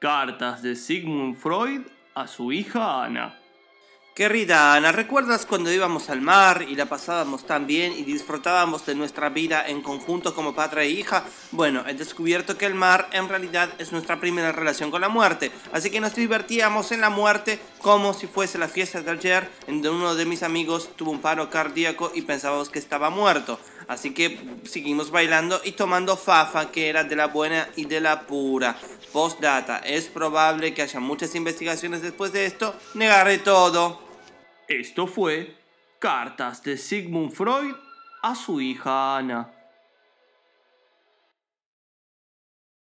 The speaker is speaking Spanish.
Cartas de Sigmund Freud a su hija Ana. Querida Ana, ¿recuerdas cuando íbamos al mar y la pasábamos tan bien y disfrutábamos de nuestra vida en conjunto como padre e hija? Bueno, he descubierto que el mar en realidad es nuestra primera relación con la muerte, así que nos divertíamos en la muerte como si fuese la fiesta de ayer en donde uno de mis amigos tuvo un paro cardíaco y pensábamos que estaba muerto. Así que seguimos bailando y tomando fafa que era de la buena y de la pura. Postdata, es probable que haya muchas investigaciones después de esto. Negaré todo. Esto fue Cartas de Sigmund Freud a su hija Ana.